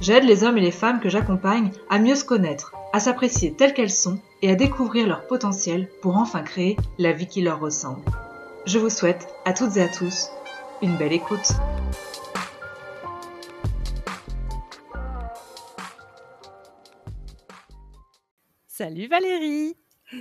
J'aide les hommes et les femmes que j'accompagne à mieux se connaître, à s'apprécier telles qu'elles sont et à découvrir leur potentiel pour enfin créer la vie qui leur ressemble. Je vous souhaite à toutes et à tous une belle écoute. Salut Valérie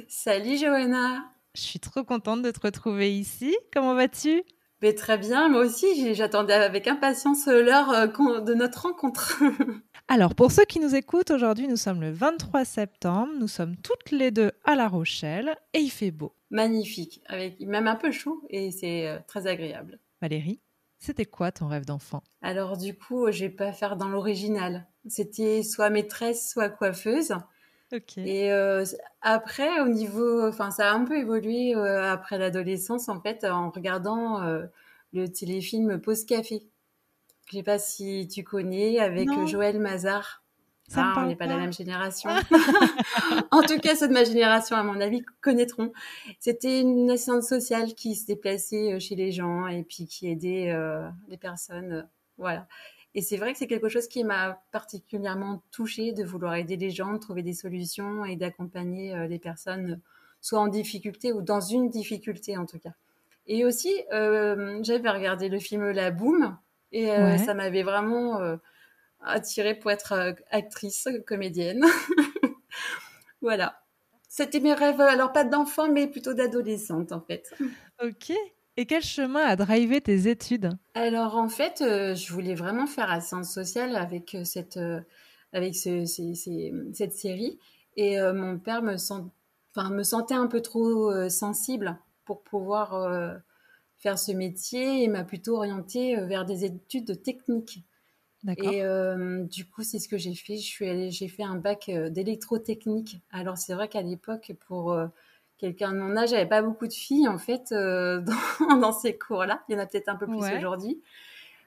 Salut Johanna Je suis trop contente de te retrouver ici. Comment vas-tu? Ben, Très bien, moi aussi j'attendais avec impatience l'heure euh, de notre rencontre. Alors pour ceux qui nous écoutent, aujourd'hui nous sommes le 23 septembre, nous sommes toutes les deux à La Rochelle et il fait beau. Magnifique, avec même un peu chaud et c'est euh, très agréable. Valérie, c'était quoi ton rêve d'enfant? Alors du coup, je vais pas faire dans l'original. C'était soit maîtresse, soit coiffeuse. Et euh, après, au niveau, enfin, ça a un peu évolué euh, après l'adolescence, en fait, en regardant euh, le téléfilm Pause Café. Je sais pas si tu connais, avec Joël Mazar. Ça ah, on n'est pas de la même génération. en tout cas, ceux de ma génération, à mon avis, connaîtront. C'était une assistante sociale qui se déplaçait chez les gens et puis qui aidait les personnes. Voilà. Et c'est vrai que c'est quelque chose qui m'a particulièrement touchée de vouloir aider les gens, de trouver des solutions et d'accompagner euh, les personnes soit en difficulté ou dans une difficulté en tout cas. Et aussi, euh, j'avais regardé le film La Boom et euh, ça m'avait vraiment attirée pour être actrice, comédienne. voilà. C'était mes rêves, alors pas d'enfant, mais plutôt d'adolescente en fait. Ok. Et quel chemin a drivé tes études? Alors en fait, euh, je voulais vraiment faire la science sociale avec euh, cette, euh, avec ce, cette série. Et mon père me, sent, me sentait un peu trop sensible pour pouvoir faire ce métier et m'a plutôt orientée vers des études techniques. Et du coup, c'est ce que j'ai fait. Je suis j'ai fait un bac d'électrotechnique. Alors c'est vrai qu'à l'époque, pour quelqu'un de mon âge, j'avais pas beaucoup de filles en fait euh, dans, ces cours-là. Il y en a peut-être un peu plus aujourd'hui.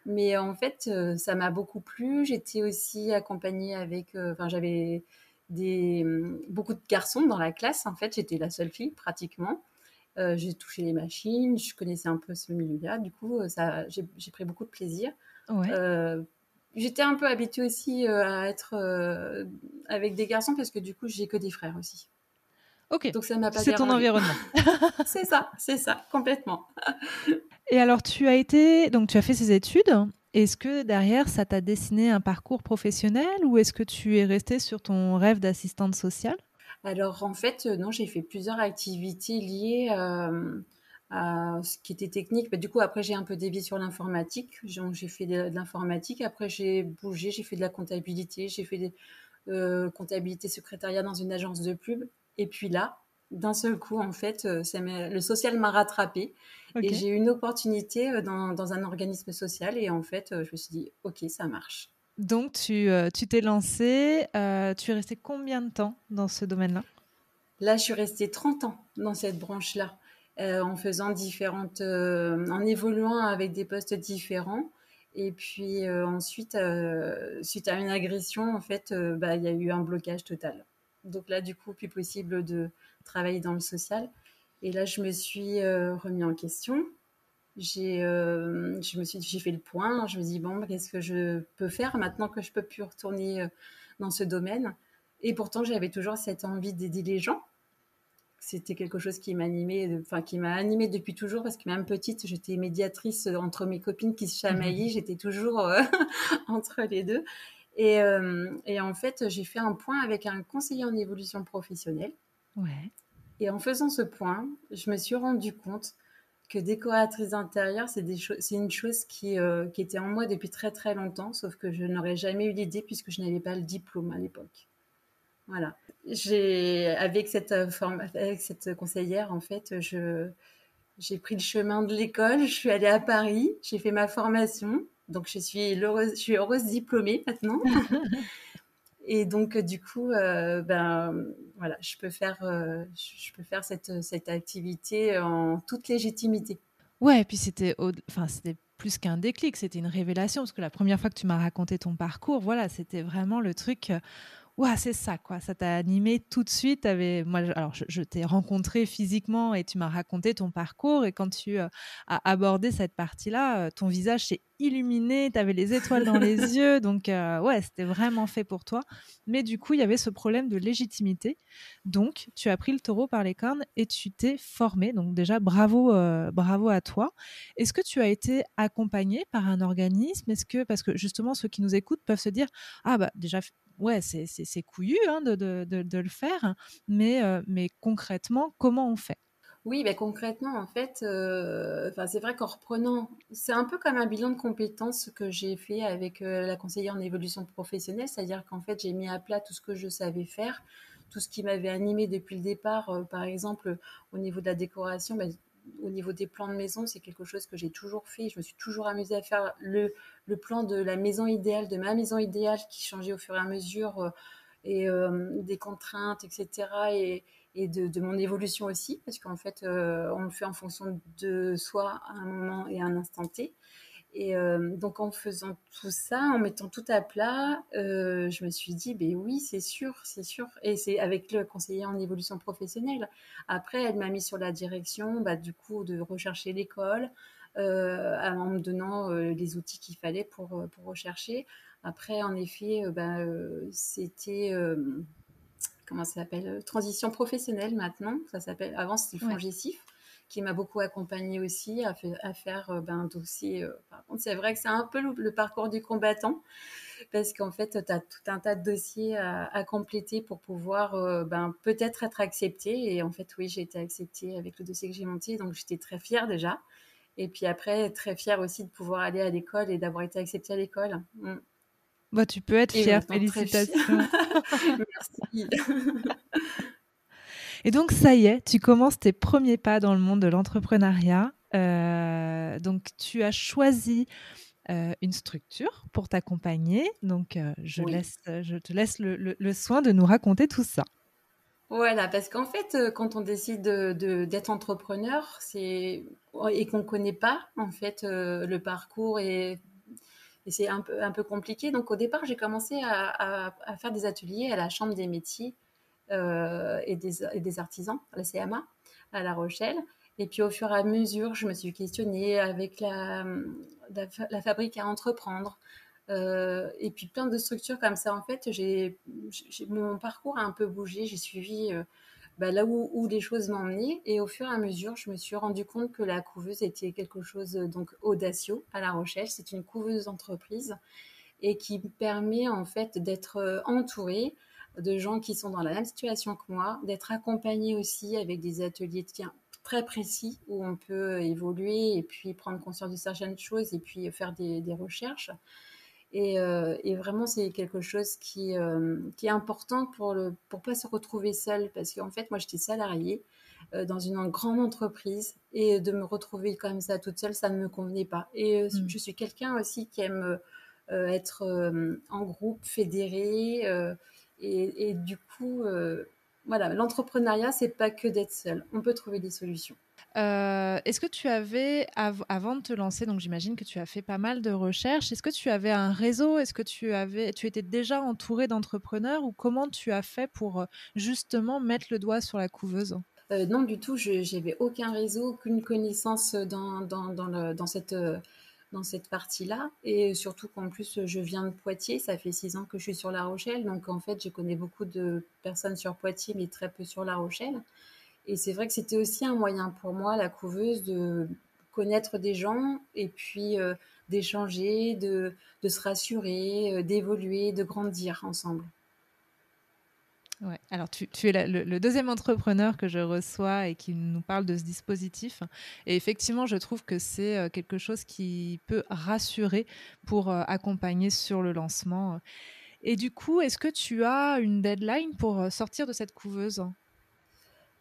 Mais en fait, euh, ça m'a beaucoup plu. J'étais aussi accompagnée avec, euh, enfin, j'avais des beaucoup de garçons dans la classe. En fait, j'étais la seule fille pratiquement. j'ai touché les machines, je connaissais un peu ce milieu-là. Du coup, ça, j'ai pris beaucoup de plaisir. J'étais un peu habituée aussi à être avec des garçons parce que du coup, j'ai que des frères aussi. Ok. Donc ça m'a pas C'est ton environnement. c'est ça, c'est ça, complètement. Et alors tu as été, donc tu as fait ces études. Est-ce que derrière ça t'a dessiné un parcours professionnel ou est-ce que tu es restée sur ton rêve d'assistante sociale? Alors en fait, euh, non, j'ai fait plusieurs activités liées euh, à ce qui était technique. Bah, du coup, après j'ai un peu dévié sur l'informatique. J'ai fait de l'informatique. Après j'ai bougé, j'ai fait de la comptabilité, j'ai fait des euh, comptabilité secrétariat dans une agence de pub. Et puis là, d'un seul coup, en fait, euh, le social m'a rattrapé et j'ai eu une opportunité euh, dans, un organisme social et en fait, euh, je me suis dit, ok, ça marche. Donc, tu t'es lancé, tu es resté combien de temps dans ce domaine-là? Là, je suis restée 30 ans dans cette branche-là, en faisant différentes, en évoluant avec des postes différents. Et puis ensuite, suite à une agression, en fait, bah, il y a eu un blocage total. Donc là, du coup, plus possible de travailler dans le social. Et là, je me suis euh, remis en question. J'ai, euh, je me suis, j'ai fait le point. Je me dis bon, qu'est-ce que je peux faire maintenant que je peux plus retourner euh, dans ce domaine? Et pourtant, j'avais toujours cette envie d'aider les gens. C'était quelque chose qui m'animait, enfin qui m'a animée depuis toujours parce que même petite, j'étais médiatrice entre mes copines qui se chamaillaient. Mmh. J'étais toujours entre les deux. Euh, et, en fait, j'ai fait un point avec un conseiller en évolution professionnelle. Ouais. Et en faisant ce point, je me suis rendu compte que décoratrice d'intérieur, c'est une chose qui, euh, qui, était en moi depuis très très longtemps, sauf que je n'aurais jamais eu l'idée puisque je n'avais pas le diplôme à l'époque. Voilà. J'ai, avec cette, euh, avec cette conseillère, en fait, je, j'ai pris le chemin de l'école, je suis allée à Paris, j'ai fait ma formation, donc je suis heureuse, je suis heureuse diplômée maintenant. Et donc, du coup, ben, voilà, je peux faire, je peux faire cette, cette activité en toute légitimité. Ouais, et puis c'était, enfin, c'était plus qu'un déclic, c'était une révélation parce que la première fois que tu m'as raconté ton parcours, voilà, c'était vraiment le truc ouais, c'est ça, quoi. Ça t'a animé tout de suite. Avais... Moi, alors, je, t'ai rencontré physiquement et tu m'as raconté ton parcours. Et quand tu euh, as abordé cette partie-là, euh, ton visage s'est illuminé, tu avais les étoiles dans les yeux. Donc, euh, ouais, c'était vraiment fait pour toi. Mais du coup, il y avait ce problème de légitimité. Donc, tu as pris le taureau par les cornes et tu t'es formé. Donc, déjà, bravo, bravo à toi. Est-ce que tu as été accompagné par un organisme? Est-ce que, parce que justement, ceux qui nous écoutent peuvent se dire, ah, bah, déjà, ouais, c'est couillu hein, de, de, de, le faire, mais, euh, mais concrètement, comment on fait? Oui, concrètement, en fait, euh, c'est vrai qu'en reprenant, c'est un peu comme un bilan de compétences que j'ai fait avec euh, la conseillère en évolution professionnelle, c'est-à-dire qu'en fait, j'ai mis à plat tout ce que je savais faire, tout ce qui m'avait animé depuis le départ, par exemple, au niveau de la décoration, ben, au niveau des plans de maison, c'est quelque chose que j'ai toujours fait. Je me suis toujours amusée à faire le, le, plan de la maison idéale, de ma maison idéale qui changeait au fur et à mesure euh, et euh, des contraintes, etc. Et, et de, mon évolution aussi, parce qu'en fait, euh, on le fait en fonction de soi à un moment et à un instant T. Et euh, donc en faisant tout ça, en mettant tout à plat, euh, je me suis dit, ben oui, c'est sûr, c'est sûr. Et c'est avec le conseiller en évolution professionnelle. Après, elle m'a mis sur la direction, bah, du coup, de rechercher l'école, euh, en me donnant les outils qu'il fallait pour, pour rechercher. Après, en effet, bah, c'était comment ça s'appelle Transition professionnelle maintenant. Ça s'appelle. Avant, c'était le ouais qui m'a beaucoup accompagnée aussi à, à faire euh, ben, un dossier. Euh, par contre, c'est vrai que c'est un peu le, parcours du combattant parce qu'en fait, tu as tout un tas de dossiers à, compléter pour pouvoir euh, ben, peut-être être accepté. Et en fait, oui, j'ai été acceptée avec le dossier que j'ai monté, donc j'étais très fière déjà. Et puis après, très fière aussi de pouvoir aller à l'école et d'avoir été acceptée à l'école. Mm. Bah, tu peux être fière, félicitations. Merci. Et donc, ça y est, tu commences tes premiers pas dans le monde de l'entrepreneuriat. Euh, donc, tu as choisi euh, une structure pour t'accompagner. Donc, euh, je, laisse, je te laisse le, soin de nous raconter tout ça. Voilà, parce qu'en fait, quand on décide d'être entrepreneur, c'est et qu'on ne connaît pas en fait le parcours et, c'est un peu, un peu compliqué. Donc, au départ, j'ai commencé à, à, faire des ateliers à la Chambre des métiers et, des, et, des, artisans, la CMA, à La Rochelle. Et puis au fur et à mesure, je me suis questionnée avec la, la, fabrique à entreprendre. Euh, et puis plein de structures comme ça. En fait, j'ai, mon parcours a un peu bougé. J'ai suivi euh, bah, là où, les choses m'emmenaient. Et au fur et à mesure, je me suis rendu compte que la couveuse était quelque chose donc audacieux à La Rochelle. C'est une couveuse d'entreprise et qui permet en fait d'être entourée de gens qui sont dans la même situation que moi, d'être accompagné aussi avec des ateliers de très précis où on peut évoluer et puis prendre conscience de certaines choses et puis faire des, recherches. Euh, et, vraiment, c'est quelque chose qui, euh, qui est important pour ne pour pas se retrouver seul. Parce qu'en fait, moi, j'étais salariée euh, dans une grande entreprise et de me retrouver comme ça toute seule, ça ne me convenait pas. Et mmh. je suis quelqu'un aussi qui aime être en groupe, fédéré. Et, du coup, euh, voilà, l'entrepreneuriat, c'est pas que d'être seul. On peut trouver des solutions. Euh, est-ce que tu avais, avant de te lancer, donc j'imagine que tu as fait pas mal de recherches, est-ce que tu avais un réseau? Est-ce que tu, avais, tu étais déjà entouré d'entrepreneurs ou comment tu as fait pour euh, justement mettre le doigt sur la couveuse? Non, du tout, je n'avais aucun réseau, aucune connaissance dans, dans, dans, le, dans cette dans cette partie-là. Et surtout qu'en plus, je viens de Poitiers. Ça fait six ans que je suis sur La Rochelle. Donc, en fait, je connais beaucoup de personnes sur Poitiers, mais très peu sur La Rochelle. Et c'est vrai que c'était aussi un moyen pour moi, la couveuse, de connaître des gens et puis euh, d'échanger, de, de, se rassurer, euh, d'évoluer, de grandir ensemble. Alors, tu, es le, deuxième entrepreneur que je reçois et qui nous parle de ce dispositif. Et effectivement, je trouve que c'est euh, quelque chose qui peut rassurer pour euh, accompagner sur le lancement. Et du coup, est-ce que tu as une deadline pour euh, sortir de cette couveuse?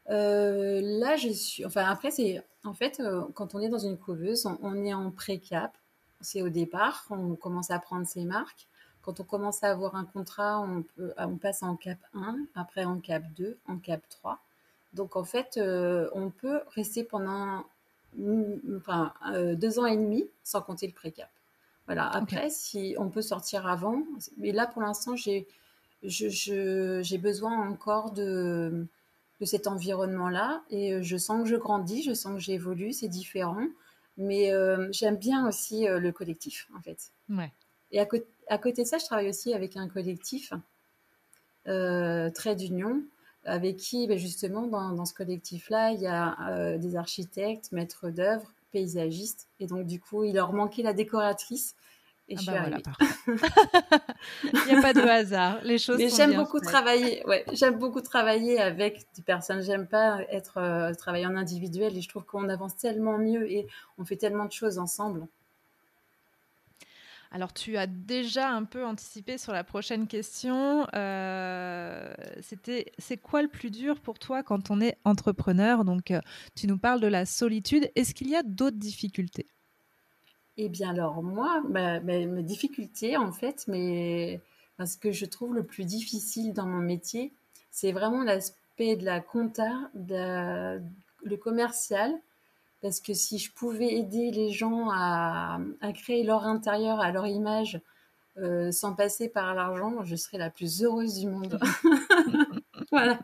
Là, je suis. Enfin, après, c'est. En fait, quand on est dans une couveuse, on, on est en pré-cap. C'est au départ, on commence à prendre ses marques quand on commence à avoir un contrat, on, peut, on passe en cap 1, après en cap 2, en cap 3. Donc en fait, on peut rester pendant enfin, deux ans et demi sans compter le pré-cap. Voilà. Après, si on peut sortir avant, mais là pour l'instant, j'ai j'ai besoin encore de, de cet environnement-là et euh, je sens que je grandis, je sens que j'évolue, c'est différent. Mais euh, j'aime bien aussi euh, le collectif, en fait. Ouais. Et à, à, côté de ça, je travaille aussi avec un collectif, euh, Trait d'Union, avec qui, ben, justement, dans, dans ce collectif-là, il y a des architectes, maîtres d'œuvre, paysagistes. Et donc, du coup, il leur manquait la décoratrice. Et ah je bah suis Il n'y a pas de hasard. Les choses. Mais j'aime beaucoup travailler. Ouais, j'aime beaucoup travailler avec des personnes. J'aime pas être euh, travailler en individuel et je trouve qu'on avance tellement mieux et on fait tellement de choses ensemble. Alors, tu as déjà un peu anticipé sur la prochaine question. Euh, C'était, c'est quoi le plus dur pour toi quand on est entrepreneur? Donc, euh, tu nous parles de la solitude. Est-ce qu'il y a d'autres difficultés? Eh bien alors moi, mes difficultés en fait, mais ce que je trouve le plus difficile dans mon métier, c'est vraiment l'aspect de la compta, de, le commercial, parce que si je pouvais aider les gens à, créer leur intérieur, à leur image, euh, sans passer par l'argent, je serais la plus heureuse du monde. voilà.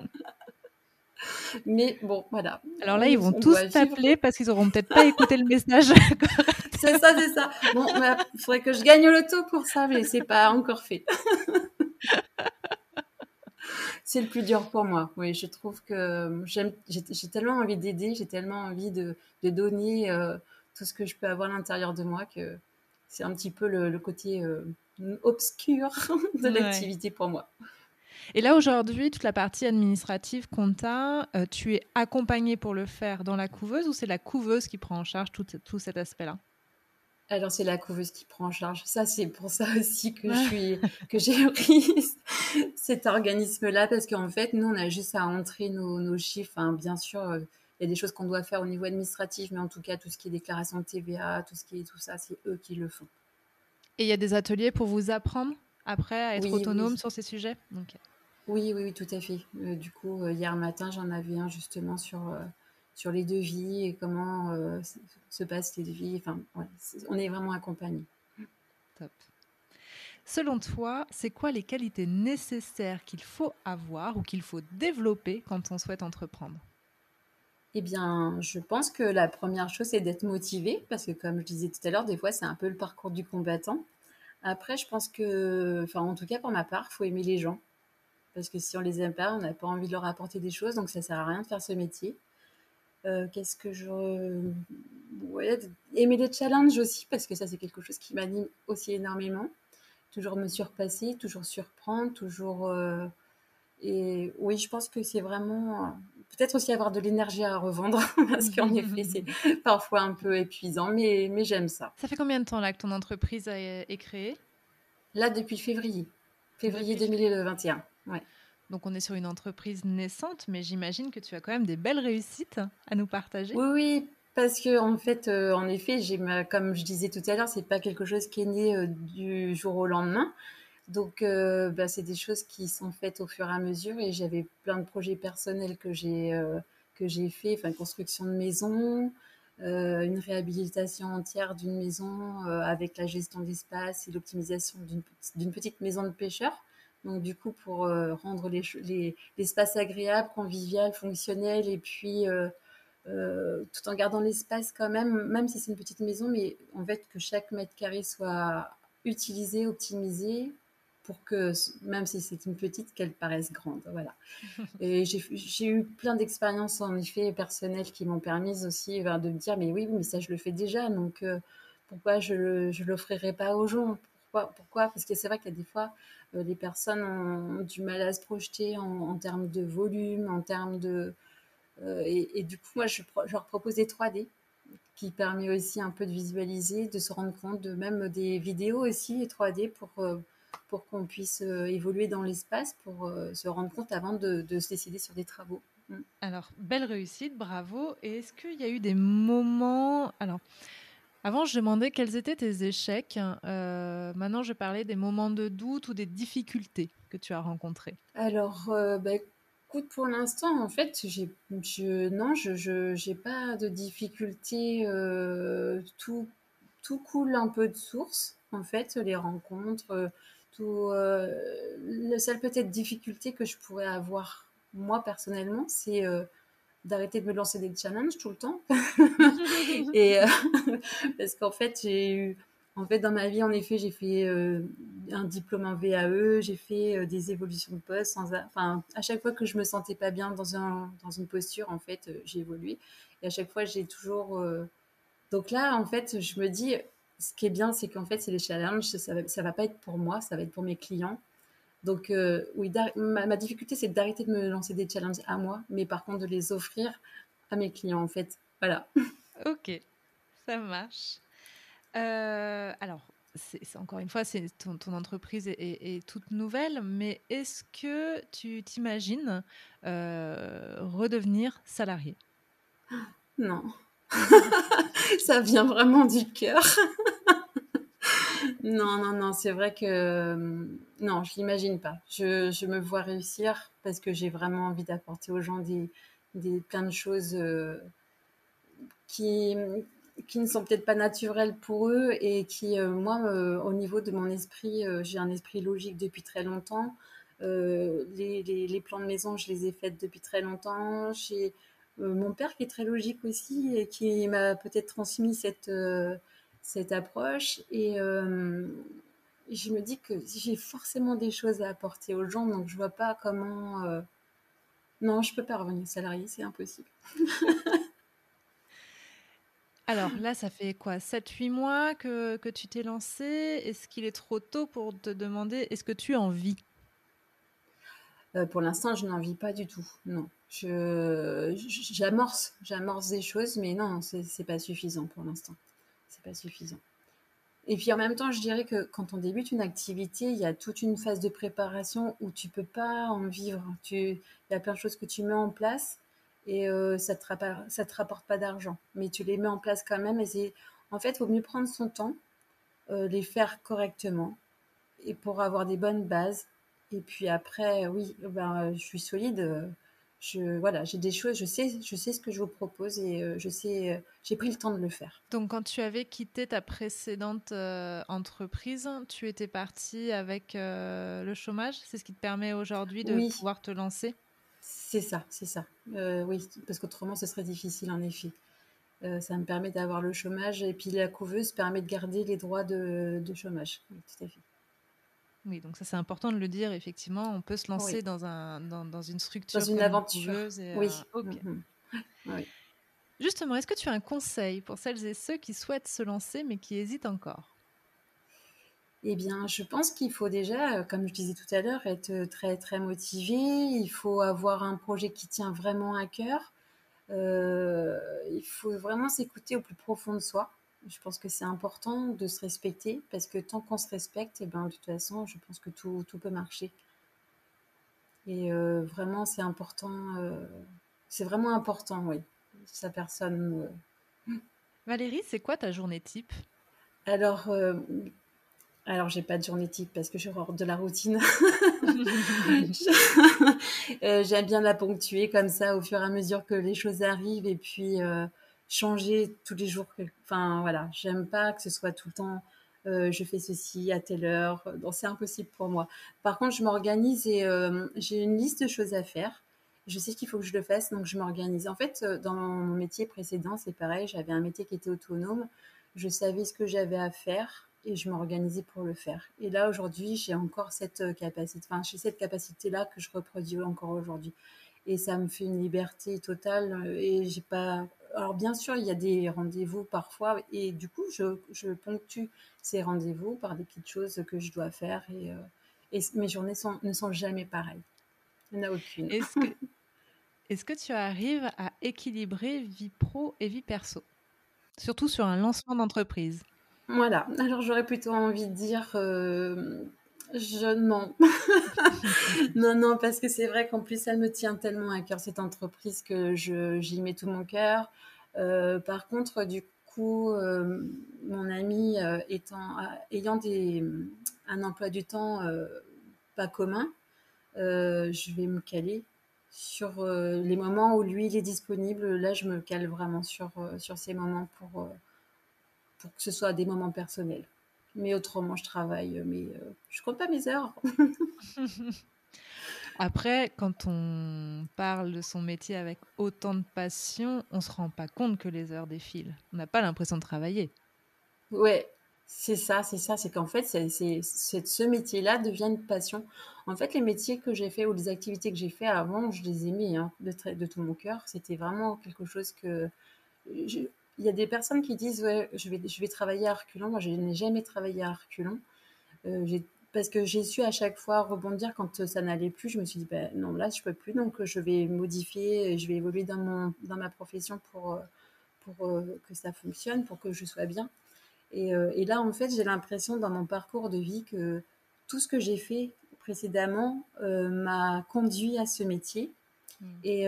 Mais bon, voilà. Alors là, ils vont tous t'appeler parce qu'ils auront peut-être pas écouté le message. c'est ça, c'est ça. Bon, il bah, faudrait que je gagne le loto pour ça, mais c'est pas encore fait. C'est le plus dur pour moi. Oui, je trouve que j'ai tellement envie d'aider, j'ai tellement envie de, donner euh, tout ce que je peux avoir à l'intérieur de moi que c'est un petit peu le, côté euh, obscur de l'activité pour moi. Et là, aujourd'hui, toute la partie administrative, compta, euh, tu es accompagné pour le faire dans la couveuse ou c'est la couveuse qui prend en charge tout, tout cet aspect-là? Alors c'est la couveuse qui prend en charge. Ça c'est pour ça aussi que je suis que j'ai pris cet organisme-là parce qu'en fait nous on a juste à entrer nos, chiffres. bien sûr euh, il y a des choses qu'on doit faire au niveau administratif, mais en tout cas tout ce qui est déclaration de TVA, tout ce qui est tout ça, c'est eux qui le font. Et il y a des ateliers pour vous apprendre après à être autonome sur ces sujets? Oui, oui, oui, tout à fait. Euh, du coup, euh, hier matin, j'en avais un justement sur, sur les devis et comment se passent les devis. Enfin, on est vraiment accompagnés. Top. Selon toi, c'est quoi les qualités nécessaires qu'il faut avoir ou qu'il faut développer quand on souhaite entreprendre? Eh bien, je pense que la première chose, c'est d'être motivé, parce que comme je disais tout à l'heure, des fois, c'est un peu le parcours du combattant. Après, je pense que, enfin, en tout cas pour ma part, il faut aimer les gens parce que si on les aime pas, on n'a pas envie de leur apporter des choses, donc ça sert à rien de faire ce métier. Euh, qu'est-ce que je ouais, aimer les challenges aussi parce que ça c'est quelque chose qui m'anime aussi énormément. Toujours me surpasser, toujours surprendre, toujours euh, et oui, je pense que c'est vraiment peut-être aussi avoir de l'énergie à revendre parce qu'en effet c'est parfois un peu épuisant, mais mais j'aime ça. Ça fait combien de temps là que ton entreprise est créée? Là depuis février, février 2021. Ouais. Donc on est sur une entreprise naissante, mais j'imagine que tu as quand même des belles réussites à nous partager. Oui, oui, parce que en fait, euh, en effet, comme je disais tout à l'heure, c'est pas quelque chose qui est né euh, du jour au lendemain. Donc, euh, bah, c'est des choses qui sont faites au fur et à mesure. Et j'avais plein de projets personnels que j'ai que j'ai fait, enfin construction de maison, une réhabilitation entière d'une maison avec la gestion d'espace et l'optimisation d'une petite maison de pêcheurs. Donc du coup, pour euh, rendre l'espace agréable, convivial, fonctionnel, et puis euh, euh, tout en gardant l'espace quand même, même si c'est une petite maison, mais en fait que chaque mètre carré soit utilisé, optimisé, pour que même si c'est une petite, qu'elle paraisse grande. Voilà. Et j'ai eu plein d'expériences en effet personnelles qui m'ont permis aussi ben, de me dire mais oui, mais ça je le fais déjà, donc pourquoi je ne l'offrirai pas aux gens? Pourquoi, Parce que c'est vrai qu'il y a des fois euh, les personnes ont, du mal à se projeter en, termes de volume, en termes de... Euh, et, du coup, moi, je, leur propose des 3D qui permet aussi un peu de visualiser, de se rendre compte de même des vidéos aussi, et 3D pour, euh, pour qu'on puisse évoluer dans l'espace, pour se rendre compte avant de, de, se décider sur des travaux. Mm. Alors, belle réussite, bravo. Et est-ce qu'il y a eu des moments... Alors, Avant, je demandais quels étaient tes échecs. Euh, maintenant, je parlais des moments de doute ou des difficultés que tu as rencontrées. Alors, euh, bah, écoute, pour l'instant, en fait, je, non, je n'ai pas de difficultés. Euh, tout, coule un peu de source, en fait, les rencontres. La seule peut-être difficulté que je pourrais avoir, moi, personnellement, c'est d'arrêter de me lancer des challenges tout le temps. et euh, parce qu'en fait, j'ai eu, en fait, dans ma vie, en effet, j'ai fait euh, un diplôme en VAE, j'ai fait euh, des évolutions de poste. Sans, enfin, à chaque fois que je me sentais pas bien dans un, dans une posture, en fait, j'ai évolué. Et à chaque fois, j'ai toujours. Donc là, en fait, je me dis, ce qui est bien, c'est qu'en fait, c'est les challenges. Ça, ça va pas être pour moi, ça va être pour mes clients. Donc, euh, oui, ma, difficulté, c'est d'arrêter de me lancer des challenges à moi, mais par contre de les offrir à mes clients, en fait. Voilà. Ok, ça marche. Euh, alors, encore une fois, c'est ton, entreprise est, toute nouvelle, mais est-ce que tu t'imagines euh, redevenir salarié? Non. Ça vient vraiment du cœur. Non, non, non, c'est vrai que euh, non, je l'imagine pas. Je, me vois réussir parce que j'ai vraiment envie d'apporter aux gens des, des plein de choses euh, qui, qui ne sont peut-être pas naturelles pour eux et qui, euh, moi, au niveau de mon esprit, j'ai un esprit logique depuis très longtemps. Les, les, plans de maison, je les ai faits depuis très longtemps. J'ai mon père qui est très logique aussi et qui m'a peut-être transmis cette cette approche. Et euh, je me dis que j'ai forcément des choses à apporter aux gens, donc je vois pas comment. Euh, non, je peux pas revenir salarié, c'est impossible. Alors là, ça fait quoi 7-8 mois que, que tu t'es lancé? Est-ce qu'il est trop tôt pour te demander est-ce que tu en vis? Euh, Pour l'instant, je n'en vis pas du tout. Non. Je, j'amorce, j'amorce des choses, mais non, c'est pas suffisant pour l'instant pas suffisant. Et puis en même temps, je dirais que quand on débute une activité, il y a toute une phase de préparation où tu peux pas en vivre. Tu, il y a plein de choses que tu mets en place et euh, ça te rapporte, te rapporte pas d'argent, mais tu les mets en place quand même. Et c'est, en fait, il vaut mieux prendre son temps, euh, les faire correctement et pour avoir des bonnes bases. Et puis après, oui, ben, je suis solide je voilà, j'ai des choses, je sais, je sais ce que je vous propose et euh, je sais, euh, j'ai pris le temps de le faire. Donc, quand tu avais quitté ta précédente euh, entreprise, tu étais partie avec le chômage. C'est ce qui te permet aujourd'hui de pouvoir te lancer. C'est ça, c'est ça. oui, parce qu'autrement, ce serait difficile en effet. ça me permet d'avoir le chômage et puis la couveuse permet de garder les droits de, de chômage. Oui, tout à fait. Oui, donc ça c'est important de le dire. Effectivement, on peut se lancer dans, un, dans, une structure. Dans une aventure. oui. Euh, mm-hmm. oui. Justement, est-ce que tu as un conseil pour celles et ceux qui souhaitent se lancer mais qui hésitent encore? Eh bien, je pense qu'il faut déjà, euh, comme je disais tout à l'heure, être très très motivé. Il faut avoir un projet qui tient vraiment à cœur. Euh, il faut vraiment s'écouter au plus profond de soi. Je pense que c'est important de se respecter parce que tant qu'on se respecte, et eh ben, de toute façon, je pense que tout, tout peut marcher. Et euh, vraiment, c'est important. Euh, c'est vraiment important, oui. Sa personne. Euh. Valérie, c'est quoi ta journée type? Alors, alors j'ai pas de journée type parce que je hors de la routine. J'aime bien la ponctuer comme ça au fur et à mesure que les choses arrivent et puis changer tous les jours. Enfin, voilà, j'aime pas que ce soit tout le temps euh, je fais ceci à telle heure. Donc, c'est impossible pour moi. Par contre, je m'organise et euh, j'ai une liste de choses à faire. Je sais qu'il faut que je le fasse, donc je m'organise. En fait, euh, dans mon métier précédent, c'est pareil. J'avais un métier qui était autonome. Je savais ce que j'avais à faire et je m'organisais pour le faire. Et là, aujourd'hui, j'ai encore cette capacité. Enfin, j'ai cette capacité-là que je reproduis encore aujourd'hui. Et ça me fait une liberté totale et j'ai pas alors bien sûr, il y a des rendez-vous parfois, et du coup, je, ponctue ces rendez-vous par des petites choses que je dois faire, et, euh, mes journées ne sont jamais pareilles. Il n'y en a aucune. Est-ce que, tu arrives à équilibrer vie pro et vie perso? Surtout sur un lancement d'entreprise. Voilà, alors j'aurais plutôt envie de dire euh, je non. non, non, parce que c'est vrai qu'en plus, elle me tient tellement à cœur, cette entreprise, que j'y mets tout mon cœur. Euh, par contre, du coup, mon ami étant, ayant un emploi du temps pas commun, je vais me caler sur les moments où lui il est disponible. Là, je me cale vraiment sur, ces moments pour que ce soit des moments personnels. Mais autrement, je travaille, mais je compte pas mes heures. Après, quand on parle de son métier avec autant de passion, on se rend pas compte que les heures défilent. On n'a pas l'impression de travailler. Ouais, c'est ça, c'est ça. C'est qu'en fait, c'est, ce métier-là devient une passion. En fait, les métiers que j'ai fait ou les activités que j'ai fait avant, je les aimais hein, de, de, tout mon cœur. C'était vraiment quelque chose que. Il y a des personnes qui disent ouais, je vais, je vais travailler à reculons. Moi, je n'ai jamais travaillé à reculons. Euh, parce que j'ai su à chaque fois rebondir quand ça n'allait plus. Je me suis dit, ben, non, là, je peux plus, donc je vais modifier, je vais évoluer dans, mon, dans ma profession pour, pour euh, que ça fonctionne, pour que je sois bien. Et, euh, et là, en fait, j'ai l'impression dans mon parcours de vie que tout ce que j'ai fait précédemment euh, m'a conduit à ce métier. Mmh. Et,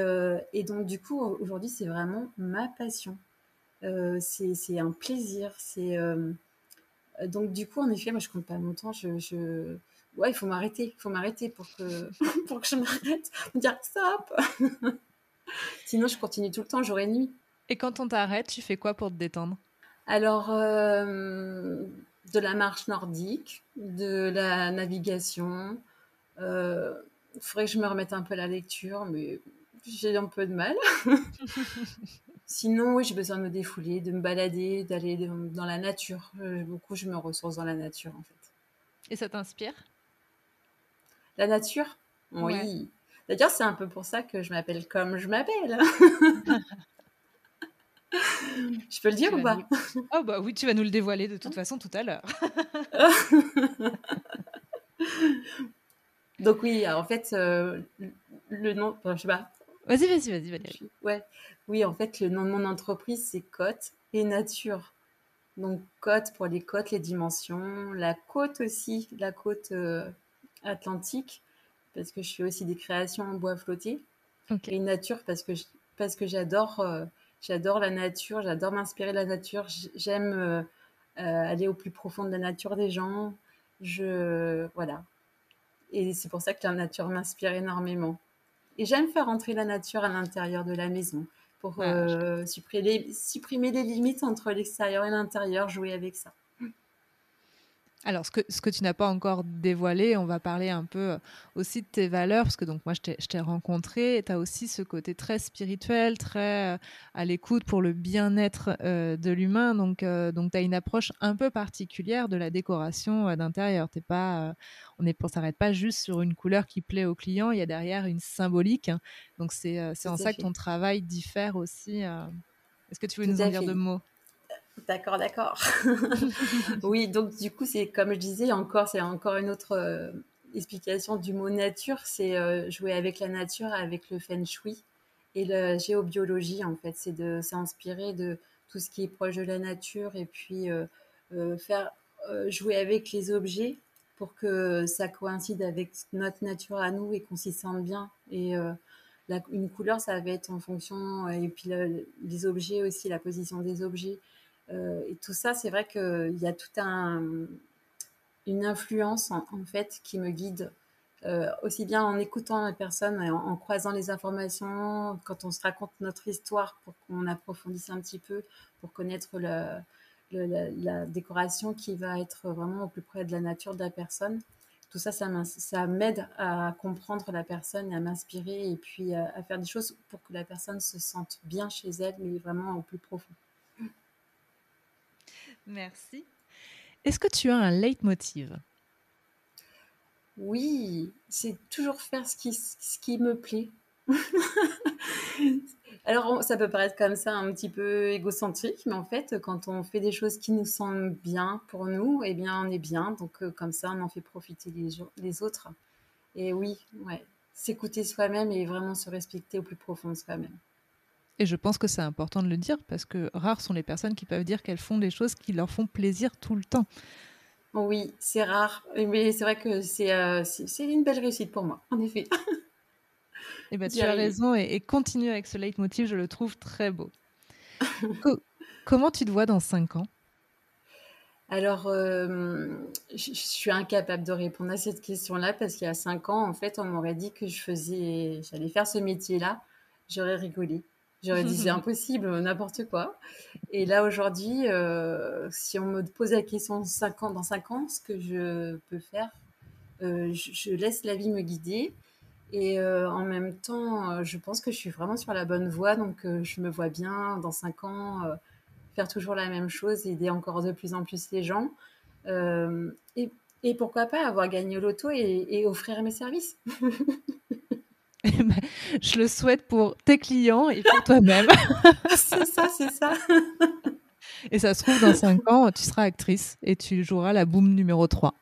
et, donc, du coup, aujourd'hui, c'est vraiment ma passion. C'est un plaisir, c'est euh, donc du coup, en effet, moi je compte pas mon temps. Je, ouais, il faut m'arrêter, il faut m'arrêter pour que pour que je m'arrête, me dire stop. Sinon, je continue tout le temps, jour et nuit. Et quand on t'arrête, tu fais quoi pour te détendre? Alors, euh, de la marche nordique, de la navigation. Il euh, faudrait que je me remette un peu à la lecture, mais j'ai un peu de mal. Sinon, oui, j'ai besoin de me défouler, de me balader, d'aller dans la nature. beaucoup, je me ressource dans la nature, en fait. Et ça t'inspire? La nature? Oui. D'ailleurs, c'est un peu pour ça que je m'appelle comme je m'appelle. je peux le dire ou pas? Oh bah oui, tu vas nous le dévoiler de toute façon tout à l'heure. Donc oui, en fait, euh, le nom, je sais pas, Vas-y, vas-y, vas-y, Valérie. Ouais. Oui, en fait, le nom de mon entreprise, c'est Côte et Nature. Donc, côte pour les côtes, les dimensions. La côte aussi, la côte euh, atlantique, parce que je fais aussi des créations en bois flotté. Et nature, parce que, parce que j'adore, euh, j'adore la nature, j'adore m'inspirer de la nature. J'aime euh, aller au plus profond de la nature des gens. Je, voilà. Et c'est pour ça que la nature m'inspire énormément. Et j'aime faire entrer la nature à l'intérieur de la maison pour euh, supprimer, supprimer les limites entre l'extérieur et l'intérieur, jouer avec ça. Alors, ce que, ce que tu n'as pas encore dévoilé, on va parler un peu euh, aussi de tes valeurs, parce que donc moi, je t'ai rencontré, tu as aussi ce côté très spirituel, très euh, à l'écoute pour le bien-être euh, de l'humain. Donc, donc tu as une approche un peu particulière de la décoration d'intérieur. T'es pas, on ne s'arrête pas juste sur une couleur qui plaît au client, il y a derrière une symbolique. Donc, c'est en ça que ton travail diffère aussi. Est-ce que tu veux nous en dire deux mots? D'accord, d'accord. oui, donc du coup, c'est comme je disais, encore, c'est encore une autre euh, explication du mot nature, c'est euh, jouer avec la nature, avec le feng shui et la géobiologie, en fait. C'est de s'inspirer de tout ce qui est proche de la nature et puis euh, faire jouer avec les objets pour que ça coïncide avec notre nature à nous et qu'on s'y sente bien. Et une couleur, ça va être en fonction, et puis les objets aussi, la position des objets. Euh, et tout ça, c'est vrai qu'il y a toute un, une influence en, fait qui me guide euh, aussi bien en écoutant la personne, en, en, croisant les informations, quand on se raconte notre histoire pour qu'on approfondisse un petit peu, pour connaître la, la, décoration qui va être vraiment au plus près de la nature de la personne. Tout ça, ça m'aide à comprendre la personne, à m'inspirer et puis à, faire des choses pour que la personne se sente bien chez elle, mais vraiment au plus profond. Merci. Est-ce que tu as un leitmotiv? Oui, c'est toujours faire ce qui, ce qui me plaît. Alors, ça peut paraître comme ça un petit peu égocentrique, mais en fait, quand on fait des choses qui nous semblent bien pour nous, eh bien, on est bien. Donc, euh, comme ça, on en fait profiter les, les autres. Et oui, ouais, s'écouter soi-même et vraiment se respecter au plus profond de soi-même. Et je pense que c'est important de le dire parce que rares sont les personnes qui peuvent dire qu'elles font des choses qui leur font plaisir tout le temps. Oui, c'est rare. Mais c'est vrai que c'est euh, une belle réussite pour moi, en effet. Et eh ben, tu as raison et, continue avec ce leitmotiv, je le trouve très beau. Comment tu te vois dans 5 ans? Alors, euh, je, suis incapable de répondre à cette question-là parce qu'il y a cinq ans, en fait, on m'aurait dit que je faisais, j'allais faire ce métier-là. J'aurais rigolé. J'aurais dit c'est impossible, n'importe quoi. Et là aujourd'hui, euh, si on me pose la question ans, dans cinq ans, ce que je peux faire, euh, je, laisse la vie me guider. Et en même temps, je pense que je suis vraiment sur la bonne voie. Donc, je me vois bien dans cinq ans faire toujours la même chose, aider encore de plus en plus les gens. Euh, et, et, pourquoi pas avoir gagné au loto et, offrir mes services? Eh ben, Je le souhaite pour tes clients et pour toi-même. c'est ça, c'est ça. et ça se trouve, dans 5 ans, tu seras actrice et tu joueras la boom numéro 3.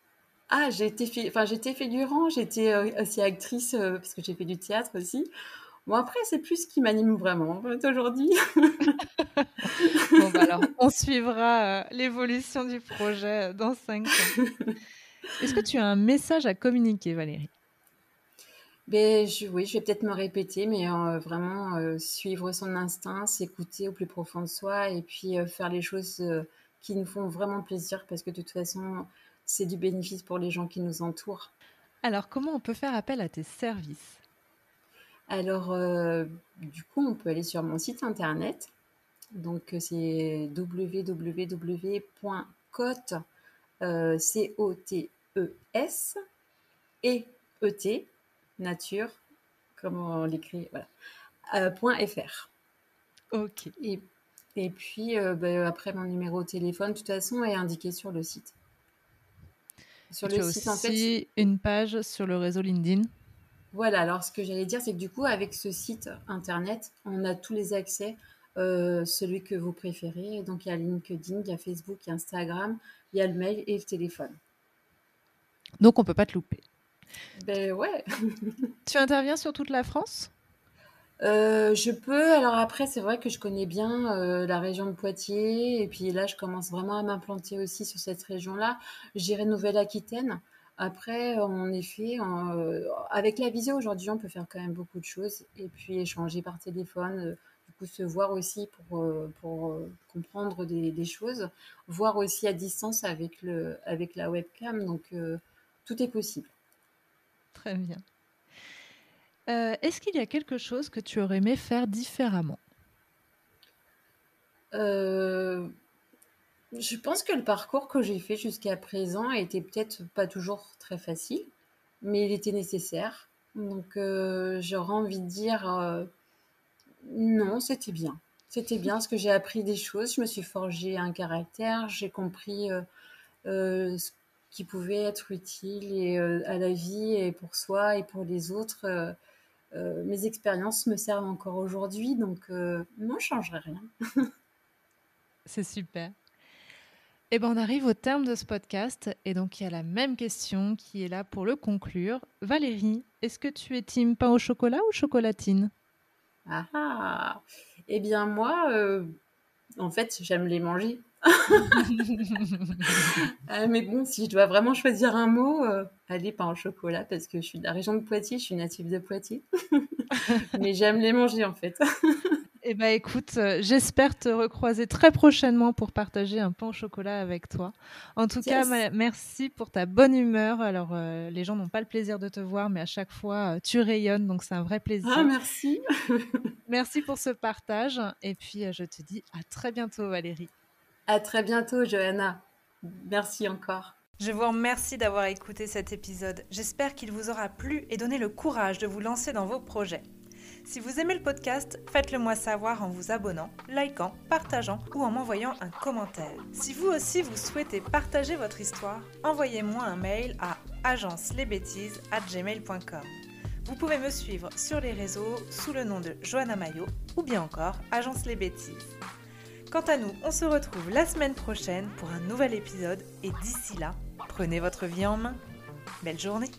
Ah, été, enfin, j'étais figurant, j'étais euh, aussi actrice euh, parce que j'ai fait du théâtre aussi. Bon, après, c'est plus ce qui m'anime vraiment aujourd'hui. bon, bah alors, on suivra euh, l'évolution du projet dans 5 ans. Est-ce que tu as un message à communiquer, Valérie? Ben, je, Oui, je vais peut-être me répéter, mais euh, vraiment suivre son instinct, s'écouter au plus profond de soi et puis faire les choses qui nous font vraiment plaisir parce que de toute façon, c'est du bénéfice pour les gens qui nous entourent. Alors, comment on peut faire appel à tes services? Alors, euh, du coup, on peut aller sur mon site internet. Donc, euh, c'est www.cote, euh, C-O-T-E-S, et E-T, nature, comment on l'écrit, voilà, .fr. Ok. Et, et puis, ben, après, mon numéro de téléphone, de toute façon, est indiqué sur le site. Sur le site, en fait. une page sur le réseau LinkedIn voilà, alors ce que j'allais dire, c'est que du coup, avec ce site internet, on a tous les accès, euh, celui que vous préférez. Donc, il y a LinkedIn, il y a Facebook, il y a Instagram, il y a le mail et le téléphone. Donc, on peut pas te louper. Ben ouais. tu interviens sur toute la France? Euh, je peux. Alors après, c'est vrai que je connais bien euh, la région de Poitiers. Et puis là, je commence vraiment à m'implanter aussi sur cette région-là. J'irai Nouvelle-Aquitaine. Après, en effet, euh, avec la visio aujourd'hui, on peut faire quand même beaucoup de choses et puis échanger par téléphone, du coup se voir aussi pour, pour comprendre des, choses, voir aussi à distance avec, le, avec la webcam. Donc, tout est possible. Très bien. Est-ce qu'il y a quelque chose que tu aurais aimé faire différemment? Je pense que le parcours que j'ai fait jusqu'à présent était peut-être pas toujours très facile, mais il était nécessaire. Donc euh, j'aurais envie de dire euh, non, c'était bien. C'était bien parce que j'ai appris des choses, je me suis forgé un caractère, j'ai compris euh, ce qui pouvait être utile et, à la vie et pour soi et pour les autres. mes expériences me servent encore aujourd'hui, donc non, je ne changerai rien. C'est super. Eh ben, on arrive au terme de ce podcast et donc il y a la même question qui est là pour le conclure. Valérie, est-ce que tu es team pain au chocolat ou chocolatine? Ah, ah Eh bien moi, euh, en fait, j'aime les manger. Euh, mais bon, si je dois vraiment choisir un mot, euh, allez, pain au chocolat, parce que je suis de la région de Poitiers, je suis native de Poitiers. mais j'aime les manger en fait. Eh bien, écoute, euh, j'espère te recroiser très prochainement pour partager un pain au chocolat avec toi. En tout cas, merci pour ta bonne humeur. Alors, les gens n'ont pas le plaisir de te voir, mais à chaque fois, tu rayonnes, donc c'est un vrai plaisir. Ah, merci. merci pour ce partage. Et puis, je te dis à très bientôt, Valérie. À très bientôt, Johanna. Merci encore. Je vous remercie d'avoir écouté cet épisode. J'espère qu'il vous aura plu et donné le courage de vous lancer dans vos projets. Si vous aimez le podcast, faites-le moi savoir en vous abonnant, likant, partageant ou en m'envoyant un commentaire. Si vous aussi vous souhaitez partager votre histoire, envoyez-moi un mail à agencelesbêtises@gmail.com. Vous pouvez me suivre sur les réseaux sous le nom de Johanna Mayo ou bien encore Agence les Bêtises. Quant à nous, on se retrouve la semaine prochaine pour un nouvel épisode et d'ici là, prenez votre vie en main. Belle journée